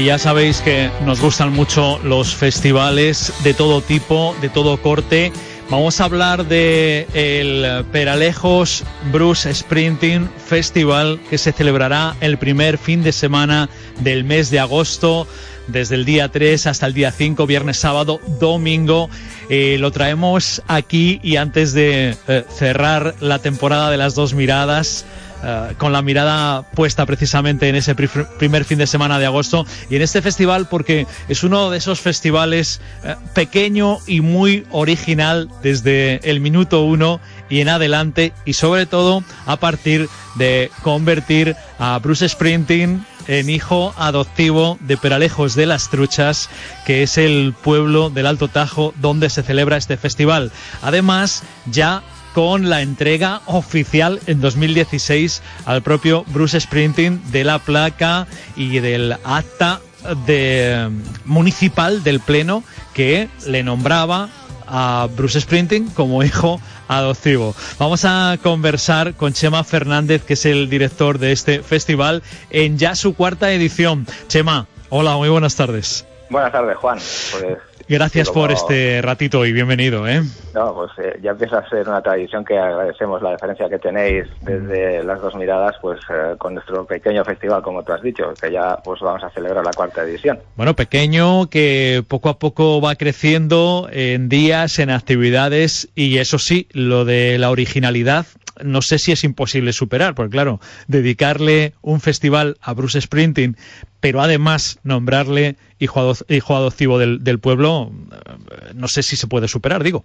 Y ya sabéis que nos gustan mucho los festivales de todo tipo, de todo corte. Vamos a hablar de el Peralejos Bruce Sprinting Festival que se celebrará el primer fin de semana del mes de agosto, desde el día 3 hasta el día 5, viernes, sábado, domingo. Eh, lo traemos aquí y antes de eh, cerrar la temporada de las dos miradas, eh, con la mirada puesta precisamente en ese pri- primer fin de semana de agosto y en este festival porque es uno de esos festivales eh, pequeño y muy original desde el minuto uno y en adelante y sobre todo a partir de convertir a Bruce Sprinting en hijo adoptivo de Peralejos de las Truchas, que es el pueblo del Alto Tajo donde se celebra este festival. Además, ya con la entrega oficial en 2016 al propio Bruce Sprinting de la placa y del acta de municipal del pleno que le nombraba a Bruce Sprinting como hijo adoptivo. Vamos a conversar con Chema Fernández, que es el director de este festival, en ya su cuarta edición. Chema, hola, muy buenas tardes. Buenas tardes, Juan. Pues Gracias por este ratito y bienvenido. ¿eh? No, pues eh, ya empieza a ser una tradición que agradecemos la diferencia que tenéis desde las dos miradas, pues eh, con nuestro pequeño festival, como tú has dicho, que ya pues vamos a celebrar la cuarta edición. Bueno, pequeño que poco a poco va creciendo en días, en actividades y eso sí, lo de la originalidad no sé si es imposible superar, porque claro, dedicarle un festival a Bruce Sprinting, pero además nombrarle hijo, adoptivo del, pueblo, eh, no sé si se puede superar, digo.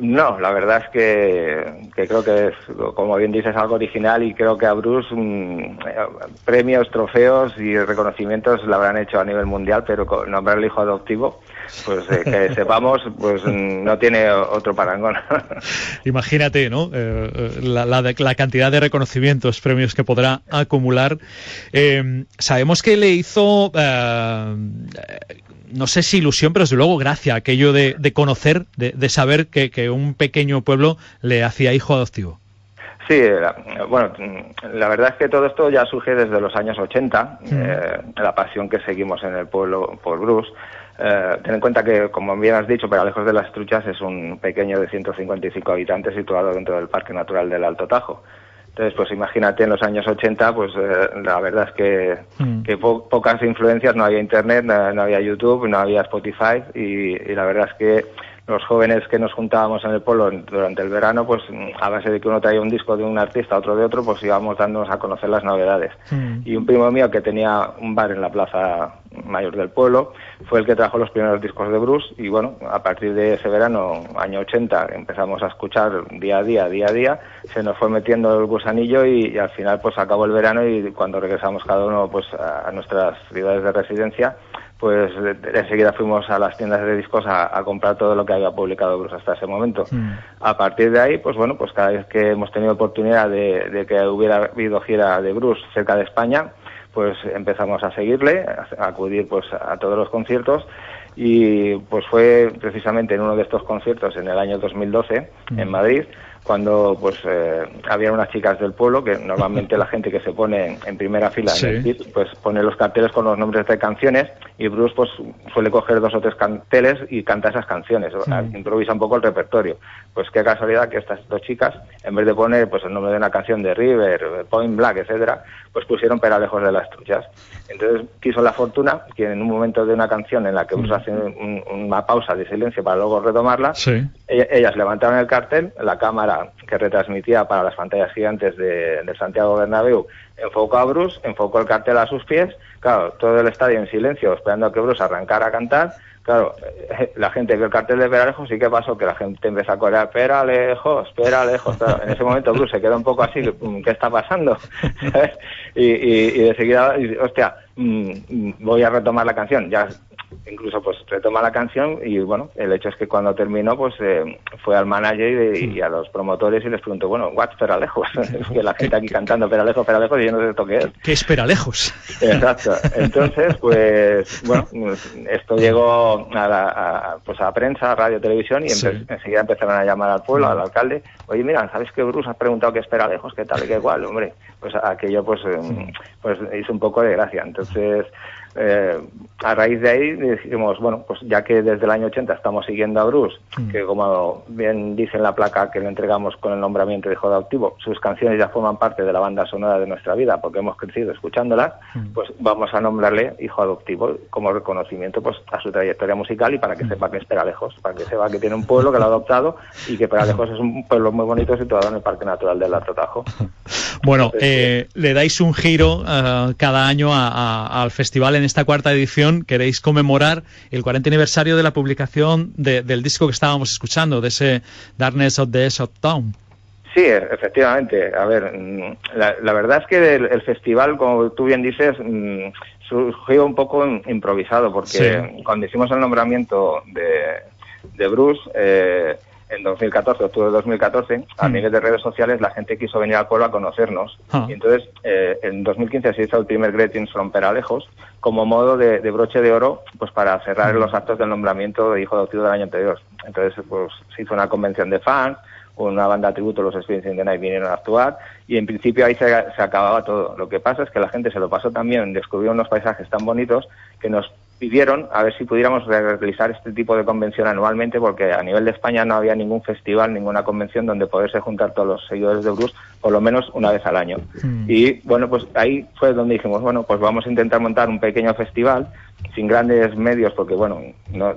No, la verdad es que, creo que es, como bien dices, algo original y creo que a Bruce mm, eh, premios, trofeos y reconocimientos lo habrán hecho a nivel mundial, pero nombrarle hijo adoptivo pues eh, que sepamos, pues no tiene otro parangón. Imagínate, ¿no? Eh, la, la, cantidad de reconocimientos, premios que podrá acumular. Eh, sabemos que le hizo, no sé si ilusión, pero desde luego gracia, aquello de, conocer, de, saber que, un pequeño pueblo le hacía hijo adoptivo. Sí, bueno, la verdad es que todo esto ya surge desde los años 80, la pasión que seguimos en el pueblo por Bruce. Eh, ten en cuenta que, como bien has dicho, lejos de las Truchas es un pequeño de 155 habitantes situado dentro del Parque Natural del Alto Tajo. Entonces, pues imagínate en los años 80, pues eh, la verdad es que, mm. pocas influencias, no había Internet, no, había YouTube, no había Spotify y, la verdad es que los jóvenes que nos juntábamos en el pueblo durante el verano, pues a base de que uno traía un disco de un artista, otro de otro, pues íbamos dándonos a conocer las novedades. Mm. Y un primo mío que tenía un bar en la plaza mayor del pueblo, fue el que trajo los primeros discos de Bruce y bueno, a partir de ese verano, año 80, empezamos a escuchar día a día, día a día, se nos fue metiendo el gusanillo y, al final pues acabó el verano y cuando regresamos cada uno pues a, nuestras ciudades de residencia, pues enseguida fuimos a las tiendas de discos a, comprar todo lo que había publicado Bruce hasta ese momento. Mm. A partir de ahí, pues bueno, pues cada vez que hemos tenido oportunidad de, de que hubiera habido gira de Bruce cerca de España, pues empezamos a seguirle, a acudir pues a todos los conciertos y pues fue precisamente en uno de estos conciertos en el año 2012 en Madrid cuando pues eh, había unas chicas del pueblo que normalmente la gente que se pone en primera fila en el pues pone los carteles con los nombres de canciones y Bruce pues suele coger dos o tres carteles y canta esas canciones. Improvisa un poco el repertorio. Pues qué casualidad que estas dos chicas en vez de poner pues el nombre de una canción de River Point Black etcétera pues pusieron Peralejos de las Truchas. Entonces quiso la fortuna que en un momento de una canción en la que Bruce hace una pausa de silencio para luego retomarla ellas levantaron el cartel la cámara que retransmitía para las pantallas gigantes de, Santiago Bernabéu enfocó a Bruce, enfocó el cartel a sus pies, claro, todo el estadio en silencio esperando a que Bruce arrancara a cantar, claro, eh, la gente vio el cartel de Peralejos y ¿qué pasó? Que la gente empezó a corear Peralejos, Peralejos, en ese momento Bruce se quedó un poco así, mm, ¿qué está pasando? y, y, de seguida, hostia, mm, mm, voy a retomar la canción, ya incluso pues retoma la canción y bueno, el hecho es que cuando terminó pues eh, fue al manager y, a los promotores y les preguntó, bueno, what's Peralejos? que la gente aquí cantando Peralejos, Peralejos y yo no sé esto qué es. ¿Qué es Peralejos? Exacto. Entonces, pues bueno, esto llegó a la, pues a prensa, a radio, televisión y enseguida empezaron a llamar al pueblo, al alcalde, oye mira, ¿sabes que Bruce ha preguntado qué es Peralejos? ¿Qué tal y qué igual? Hombre, pues aquello pues, eh, pues hizo un poco de gracia. Entonces, eh, a raíz de ahí dijimos, bueno, pues ya que desde el año 80 estamos siguiendo a Bruce, mm. que como bien dice en la placa que le entregamos con el nombramiento de hijo adoptivo, sus canciones ya forman parte de la banda sonora de nuestra vida porque hemos crecido escuchándolas, mm. pues vamos a nombrarle hijo adoptivo como reconocimiento pues a su trayectoria musical y para que mm. sepa que es Peralejos, para que sepa que tiene un pueblo que lo ha adoptado y que Peralejos es un pueblo muy bonito situado en el Parque Natural del Alto Tajo. Bueno, eh, le dais un giro uh, cada año al festival en en esta cuarta edición queréis conmemorar el 40 aniversario de la publicación del disco que estábamos escuchando, de ese Darkness of the Shot Town. Sí, efectivamente. A ver, mm, la, verdad es que el, festival, como tú bien dices, mm, surgió un poco improvisado, porque cuando hicimos el nombramiento de, de Bruce, eh, en 2014, octubre de 2014, a nivel de redes sociales, la gente quiso venir al pueblo a conocernos. Ah. Y entonces, eh, en 2015 se hizo el primer Greetings from Peralejos, como modo de, broche de oro, pues para cerrar mm. los actos del nombramiento de hijo adoptivo del año anterior. Entonces, pues se hizo una convención de fans, una banda de tributo, los Experience in the Night vinieron a actuar, y en principio ahí se, se acababa todo. Lo que pasa es que la gente se lo pasó también, descubrió unos paisajes tan bonitos que nos pidieron a ver si pudiéramos realizar este tipo de convención anualmente, porque a nivel de España no había ningún festival, ninguna convención donde poderse juntar todos los seguidores de Bruce por lo menos una vez al año. Mm. Y bueno, pues ahí fue donde dijimos, bueno, pues vamos a intentar montar un pequeño festival sin grandes medios, porque bueno, no-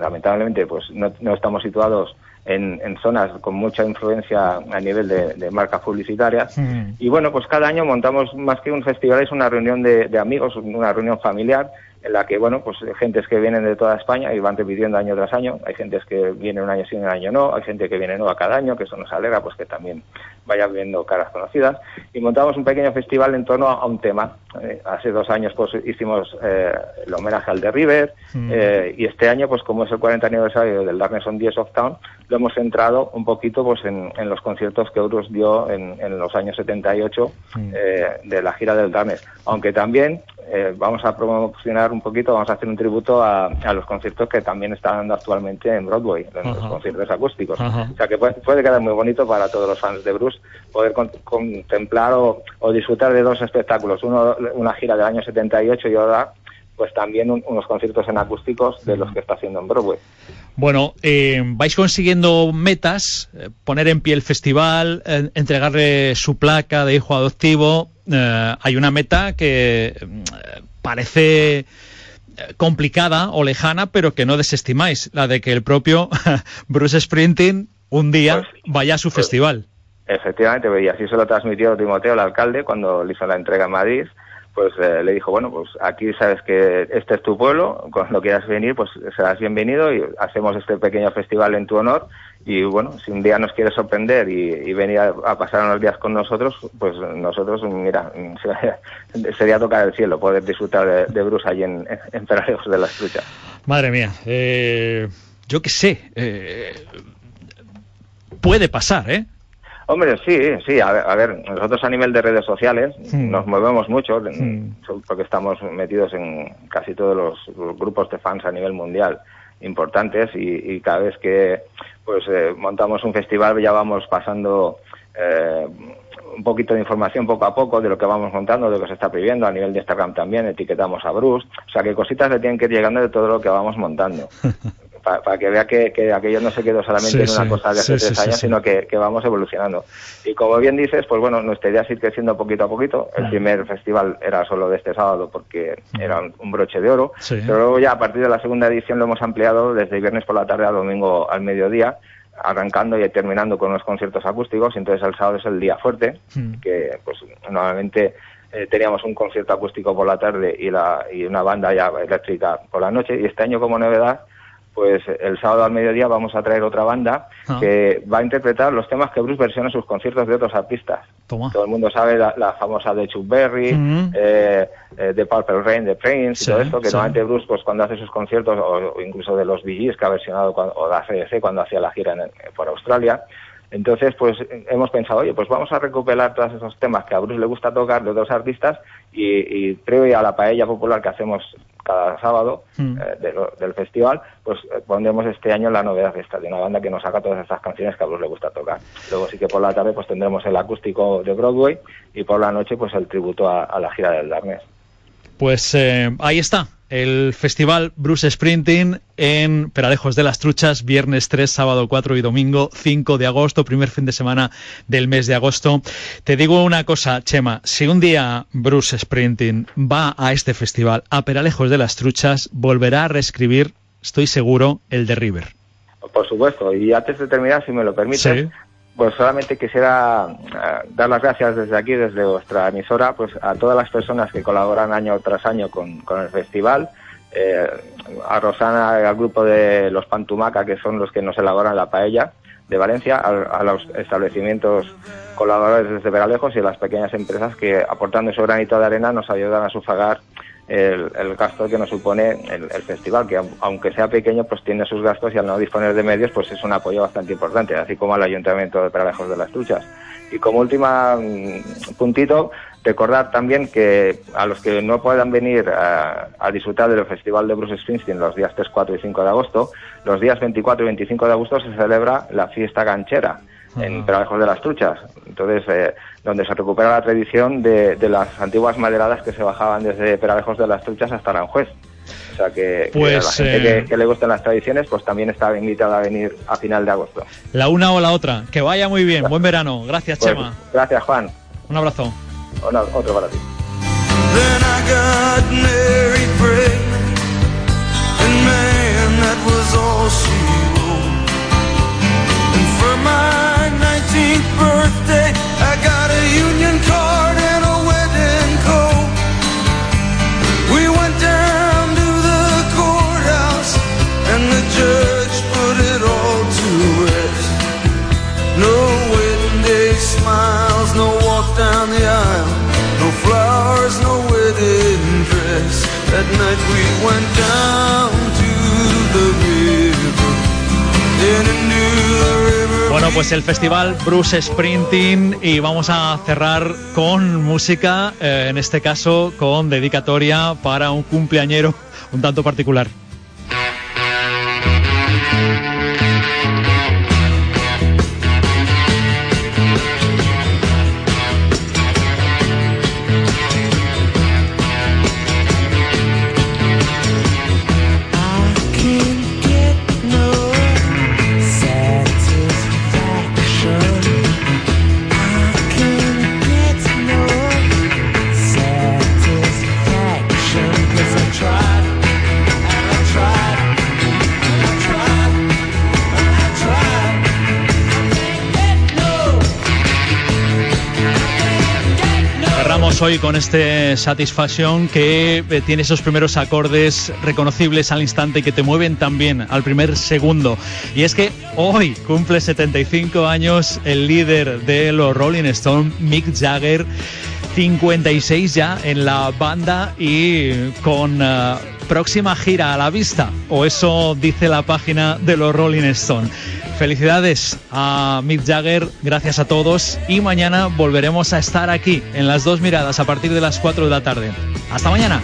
lamentablemente pues no, no estamos situados en, en zonas con mucha influencia a nivel de, de marcas publicitarias. Y bueno, pues cada año montamos más que un festival, es una reunión de, de amigos, una reunión familiar en la que, bueno, pues gentes que vienen de toda España y van repitiendo año tras año. Hay gentes que vienen un año sí, un año no. Hay gente que viene nueva cada año, que eso nos alegra, pues que también vayan viendo caras conocidas. Y montamos un pequeño festival en torno a un tema. Eh, hace dos años, pues hicimos eh, el homenaje al de River. Mm. eh, y este año, pues como es el 40 aniversario del Darkness on 10 of Town, lo hemos centrado un poquito pues en, en los conciertos que Euros dio en, en los años 78 eh, de la gira del Darkness. Aunque también eh, vamos a promocionar un poquito, vamos a hacer un tributo a, a los conciertos que también están dando actualmente en Broadway, en los conciertos acústicos. Ajá. O sea que puede, puede quedar muy bonito para todos los fans de Bruce poder con- contemplar o, o disfrutar de dos espectáculos, uno una gira del año 78 y ahora pues también un- unos conciertos en acústicos de los que está haciendo en Broadway. Bueno, eh, vais consiguiendo metas, eh, poner en pie el festival, eh, entregarle su placa de hijo adoptivo. Eh, hay una meta que mm, parece complicada o lejana, pero que no desestimáis, la de que el propio Bruce Sprinting un día vaya a su festival. Efectivamente, y así se lo transmitió Timoteo, el alcalde, cuando le hizo la entrega en Madrid. Pues eh, le dijo, bueno, pues aquí sabes que este es tu pueblo, cuando quieras venir, pues serás bienvenido y hacemos este pequeño festival en tu honor. Y bueno, si un día nos quieres sorprender y, y venir a, pasar unos días con nosotros, pues nosotros, mira, sería tocar el cielo, poder disfrutar de, de Bruce allí en, en Peralejos de las Truchas. Madre mía, eh, yo qué sé, eh, puede pasar, ¿eh? Hombre, sí, sí. A ver, a ver, nosotros a nivel de redes sociales nos movemos mucho porque estamos metidos en casi todos los, los grupos de fans a nivel mundial importantes y, y cada vez que pues eh, montamos un festival ya vamos pasando eh, un poquito de información poco a poco de lo que vamos montando, de lo que se está pidiendo a nivel de Instagram también, etiquetamos a Bruce, o sea que cositas le tienen que ir llegando de todo lo que vamos montando. Para, que vea que, que aquello no se quedó solamente Sí, en una sí, cosa de hace sí, tres años, sino que, que vamos evolucionando. Y como bien dices, pues bueno, nuestra idea es ir creciendo poquito a poquito. El primer festival era solo de este sábado porque era un, un broche de oro, pero luego ya a partir de la segunda edición lo hemos ampliado desde viernes por la tarde a domingo al mediodía, arrancando y terminando con unos conciertos acústicos. Entonces el sábado es el día fuerte, que pues normalmente eh, teníamos un concierto acústico por la tarde y, la, y una banda ya eléctrica por la noche. Y este año como novedad pues el sábado al mediodía vamos a traer otra banda Ah. que va a interpretar los temas que Bruce versiona en sus conciertos de otros artistas. Toma. Todo el mundo sabe la, la famosa de Chuck Berry, Ujú. eh, eh, de Purple Rain, de Prince Sí, y todo esto, que sí. normalmente Bruce pues cuando hace sus conciertos, o, o incluso de los Gees que ha versionado, cuando- o de ACDC cuando hacía la gira en el- por Australia, entonces, pues hemos pensado, oye, pues vamos a recuperar todos esos temas que a Bruce le gusta tocar de otros artistas y, y previo a la paella popular que hacemos cada sábado Mm. eh, de lo- del festival, pues eh, pondremos este año la novedad esta, de una banda que nos saca todas esas canciones que a Bruce le gusta tocar. Luego sí que por la tarde pues tendremos el acústico de Broadway y por la noche pues el tributo a, a la gira del Darkness. Pues eh, ahí está, el festival Bruce Sprinting en Peralejos de las Truchas, viernes 3, sábado 4 y domingo 5 de agosto, primer fin de semana del mes de agosto. Te digo una cosa, Chema, si un día Bruce Sprinting va a este festival, a Peralejos de las Truchas, volverá a reescribir, estoy seguro, el de River. Por supuesto, y antes de terminar, si me lo permites, Sí. Pues solamente quisiera eh, dar las gracias desde aquí, desde vuestra emisora, pues a todas las personas que colaboran año tras año con, el festival, eh, a Rosana y al grupo de los Pantumaca, que son los que nos elaboran la paella de Valencia, a, a los establecimientos colaboradores desde Veralejos y a las pequeñas empresas que aportando su granito de arena nos ayudan a sufragar el, el gasto que nos supone el, el festival, que au- aunque sea pequeño, pues tiene sus gastos y al no disponer de medios, pues es un apoyo bastante importante, así como al Ayuntamiento de Peralejos de las Truchas. Y como última mm, puntito, recordar también que a los que no puedan venir a, a disfrutar del Festival de Bruce Springsteen los días 3, 4 y 5 de agosto, los días 24 y 25 de agosto se celebra la fiesta ganchera en Peralejos de las Truchas. Entonces, eh, donde se recupera la tradición de, de las antiguas maderadas que se bajaban desde Peralejos de las Truchas hasta Aranjuez. O sea que, pues, la gente eh, que, le gustan las tradiciones, pues también está invitada a venir a final de agosto. La una o la otra. Que vaya muy bien. Buen verano. Gracias, pues, Chema. Gracias, Juan. Un abrazo. otro para ti. 14th birthday. I got a union card and pues el festival Bruce Sprinting y vamos a cerrar con música, eh, en este caso con dedicatoria para un cumpleañero un tanto particular. Hoy con este Satisfaction que eh, tiene esos primeros acordes reconocibles al instante y que te mueven también al primer segundo. Y es que hoy cumple 75 años el líder de los Rolling Stones, Mick Jagger. 56 ya en la banda y con eh, próxima gira a la vista, o eso dice la página de los Rolling Stones. Felicidades a Mick Jagger, gracias a todos y mañana volveremos a estar aquí en las dos miradas a partir de las 4 de la tarde. Hasta mañana.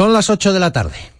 Son las 8 de la tarde.